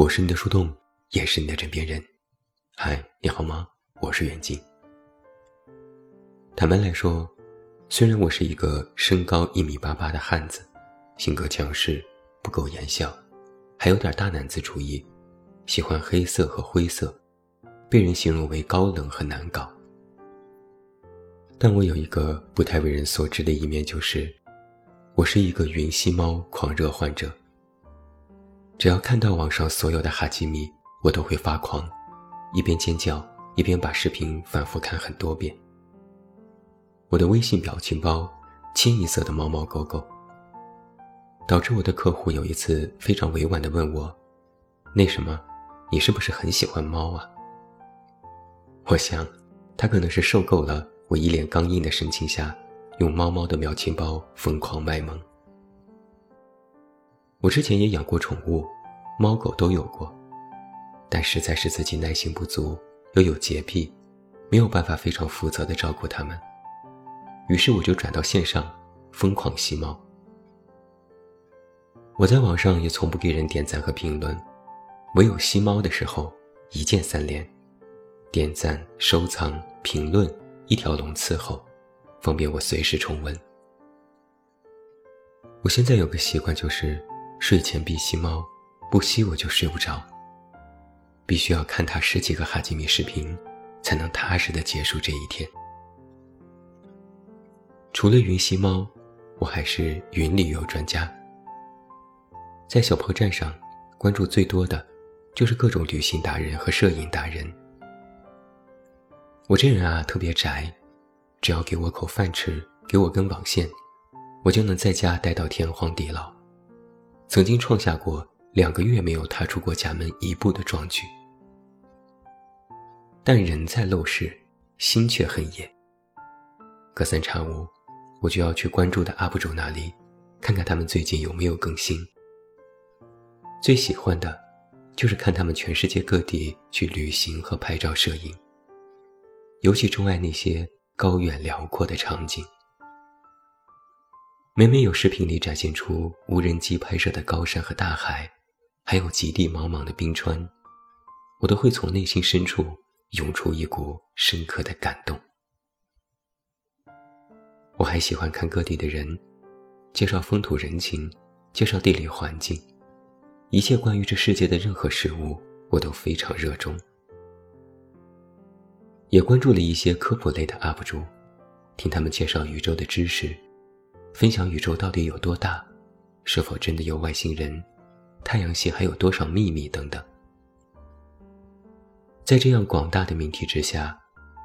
我是你的树洞，也是你的枕边人。嗨，你好吗？我是远近。坦白来说，虽然我是一个身高一米八八的汉子，性格强势，不苟言笑，还有点大男子主义，喜欢黑色和灰色，被人形容为高冷和难搞。但我有一个不太为人所知的一面，就是我是一个云吸猫狂热患者。只要看到网上所有的哈基米，我都会发狂，一边尖叫一边把视频反复看很多遍。我的微信表情包清一色的猫猫狗狗，导致我的客户有一次非常委婉的问我：“那什么，你是不是很喜欢猫啊？”我想，他可能是受够了我一脸刚硬的神情下，用猫猫的表情包疯狂卖萌。我之前也养过宠物，猫狗都有过，但实在是自己耐心不足，又有洁癖，没有办法非常负责的照顾它们。于是我就转到线上，疯狂吸猫。我在网上也从不给人点赞和评论，唯有吸猫的时候，一键三连，点赞、收藏、评论，一条龙伺候，方便我随时重温。我现在有个习惯就是。睡前必吸猫，不吸我就睡不着。必须要看它十几个哈基米视频，才能踏实的结束这一天。除了云吸猫，我还是云旅游专家。在小破站上，关注最多的，就是各种旅行达人和摄影达人。我这人啊特别宅，只要给我口饭吃，给我根网线，我就能在家待到天荒地老。曾经创下过两个月没有踏出过家门一步的壮举，但人在陋室，心却很野。隔三差五，我就要去关注的 UP 主那里，看看他们最近有没有更新。最喜欢的，就是看他们全世界各地去旅行和拍照摄影，尤其钟爱那些高远辽阔的场景。每每有视频里展现出无人机拍摄的高山和大海，还有极地茫茫的冰川，我都会从内心深处涌出一股深刻的感动。我还喜欢看各地的人介绍风土人情，介绍地理环境，一切关于这世界的任何事物，我都非常热衷。也关注了一些科普类的 UP 主，听他们介绍宇宙的知识。分享宇宙到底有多大，是否真的有外星人，太阳系还有多少秘密等等。在这样广大的命题之下，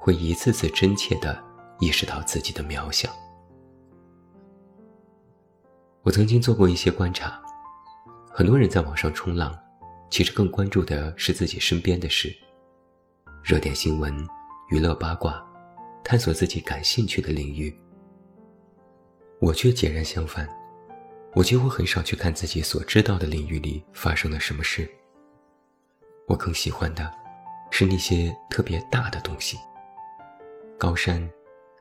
会一次次真切地意识到自己的渺小。我曾经做过一些观察，很多人在网上冲浪，其实更关注的是自己身边的事，热点新闻、娱乐八卦，探索自己感兴趣的领域。我却截然相反，我几乎很少去看自己所知道的领域里发生了什么事。我更喜欢的，是那些特别大的东西：高山、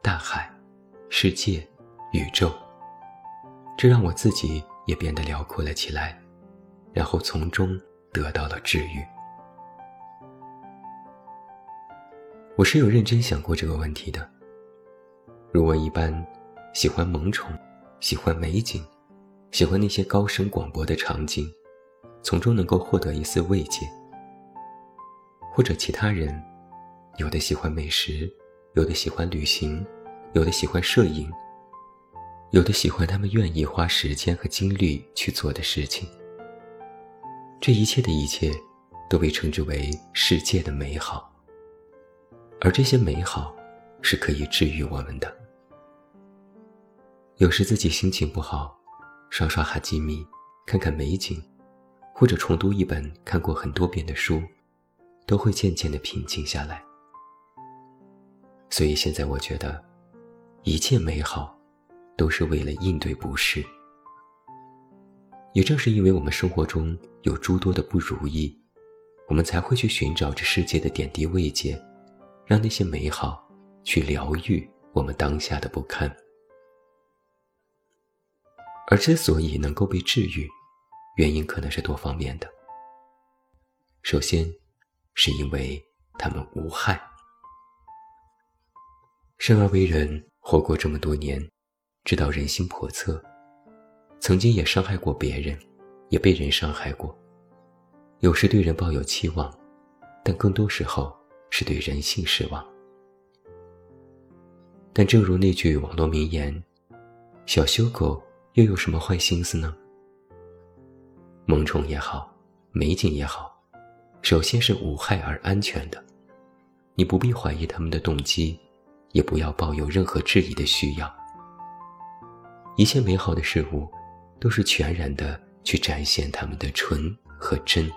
大海、世界、宇宙。这让我自己也变得辽阔了起来，然后从中得到了治愈。我是有认真想过这个问题的。如我一般。喜欢萌宠，喜欢美景，喜欢那些高声广博的场景，从中能够获得一丝慰藉。或者其他人，有的喜欢美食，有的喜欢旅行，有的喜欢摄影，有的喜欢他们愿意花时间和精力去做的事情。这一切的一切，都被称之为世界的美好。而这些美好，是可以治愈我们的。有时自己心情不好，刷刷哈基米，看看美景，或者重读一本看过很多遍的书，都会渐渐的平静下来。所以现在我觉得，一切美好，都是为了应对不适。也正是因为我们生活中有诸多的不如意，我们才会去寻找这世界的点滴慰藉，让那些美好去疗愈我们当下的不堪。而之所以能够被治愈，原因可能是多方面的。首先，是因为他们无害。生而为人，活过这么多年，知道人心叵测，曾经也伤害过别人，也被人伤害过。有时对人抱有期望，但更多时候是对人性失望。但正如那句网络名言：“小修狗又有什么坏心思呢？”萌宠也好，美景也好，首先是无害而安全的，你不必怀疑他们的动机，也不要抱有任何质疑的需要。一切美好的事物，都是全然的去展现他们的纯和真。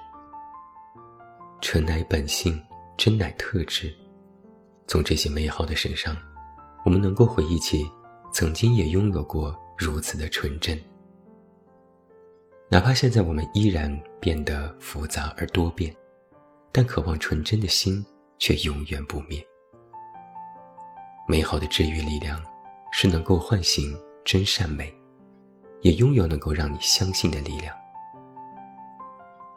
纯乃本性，真乃特质。从这些美好的身上，我们能够回忆起曾经也拥有过如此的纯真。哪怕现在我们依然变得复杂而多变，但渴望纯真的心却永远不灭。美好的治愈力量，是能够唤醒真善美，也拥有能够让你相信的力量。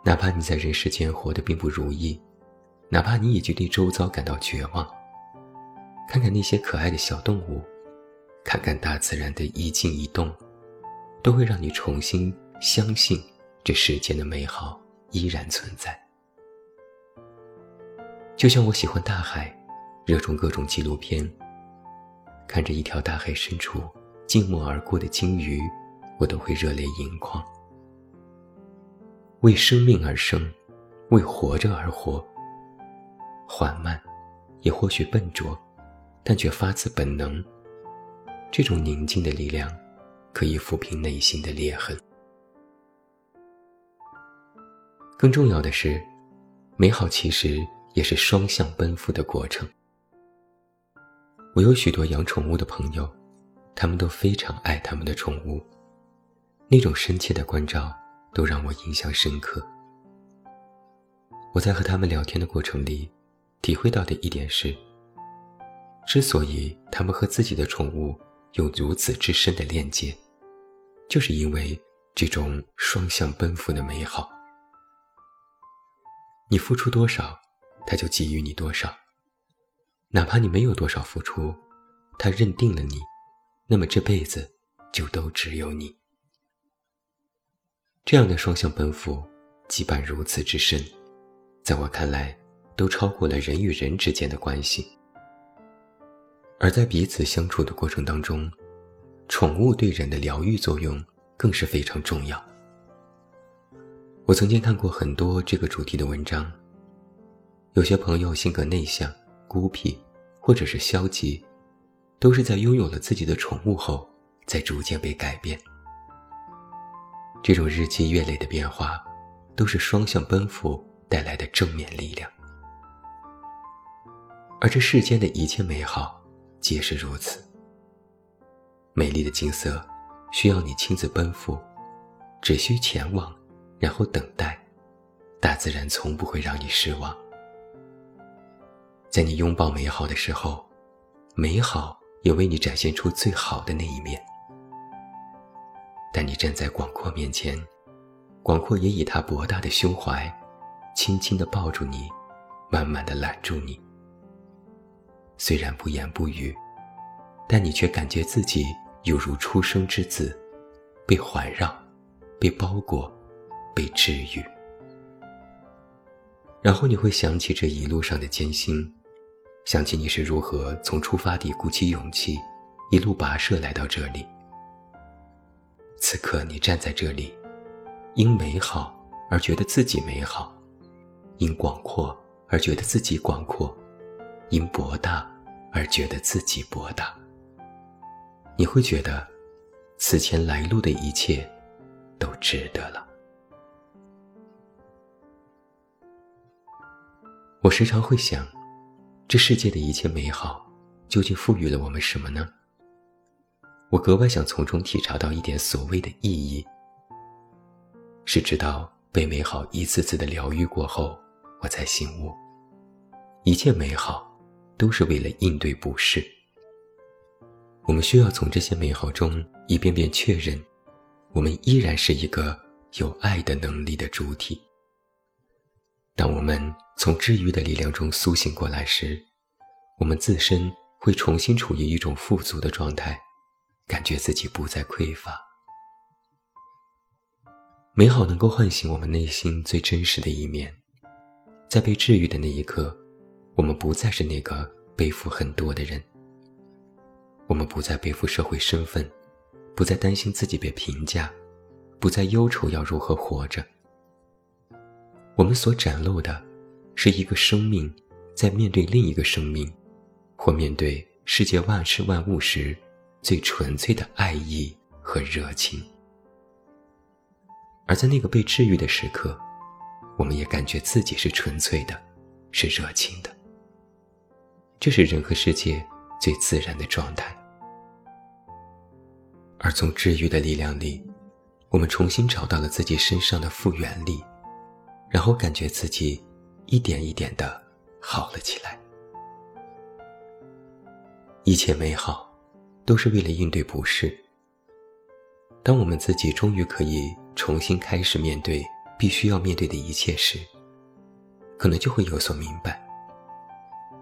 哪怕你在人世间活得并不如意，哪怕你已经对周遭感到绝望，看看那些可爱的小动物，看看大自然的一静一动，都会让你重新相信这世间的美好依然存在。就像我喜欢大海，热衷各种纪录片，看着一条大海深处静默而过的鲸鱼，我都会热泪盈眶。为生命而生，为活着而活。缓慢，也或许笨拙，但却发自本能。这种宁静的力量，可以抚平内心的裂痕。更重要的是，美好其实也是双向奔赴的过程。我有许多养宠物的朋友，他们都非常爱他们的宠物，那种深切的关照。都让我印象深刻。我在和他们聊天的过程里，体会到的一点是：之所以他们和自己的宠物有如此之深的链接，就是因为这种双向奔赴的美好。你付出多少，他就给予你多少；哪怕你没有多少付出，他认定了你，那么这辈子就都只有你。这样的双向奔赴，羁绊如此之深，在我看来，都超过了人与人之间的关系。而在彼此相处的过程当中，宠物对人的疗愈作用更是非常重要。我曾经看过很多这个主题的文章，有些朋友性格内向、孤僻，或者是消极，都是在拥有了自己的宠物后，在逐渐被改变。这种日积月累的变化，都是双向奔赴带来的正面力量。而这世间的一切美好，皆是如此。美丽的景色，需要你亲自奔赴，只需前往，然后等待，大自然从不会让你失望。在你拥抱美好的时候，美好也为你展现出最好的那一面。但你站在广阔面前，广阔也以他博大的胸怀，轻轻地抱住你，慢慢地揽住你。虽然不言不语，但你却感觉自己犹如初生之子，被环绕，被包裹，被治愈。然后你会想起这一路上的艰辛，想起你是如何从出发地鼓起勇气，一路跋涉来到这里。此刻你站在这里，因美好而觉得自己美好，因广阔而觉得自己广阔，因博大而觉得自己博大。你会觉得，此前来路的一切，都值得了。我时常会想，这世界的一切美好，究竟赋予了我们什么呢？我格外想从中体察到一点所谓的意义，是直到被美好一次次的疗愈过后，我才醒悟，一切美好都是为了应对不适。我们需要从这些美好中一遍遍确认，我们依然是一个有爱的能力的主体。当我们从治愈的力量中苏醒过来时，我们自身会重新处于一种富足的状态，感觉自己不再匮乏。美好能够唤醒我们内心最真实的一面，在被治愈的那一刻，我们不再是那个背负很多的人，我们不再背负社会身份，不再担心自己被评价，不再忧愁要如何活着。我们所展露的，是一个生命在面对另一个生命，或面对世界万事万物时，最纯粹的爱意和热情。而在那个被治愈的时刻，我们也感觉自己是纯粹的，是热情的。这是人和世界最自然的状态。而从治愈的力量里，我们重新找到了自己身上的复原力。然后感觉自己一点一点的好了起来，一切美好都是为了应对不适。当我们自己终于可以重新开始面对必须要面对的一切时，可能就会有所明白：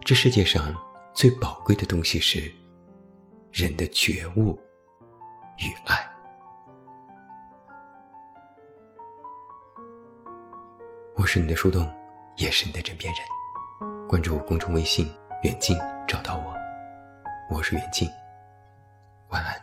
这世界上最宝贵的东西是人的觉悟与爱。我是你的树洞，也是你的枕边人。关注公众微信“远近”，找到我。我是远近。晚安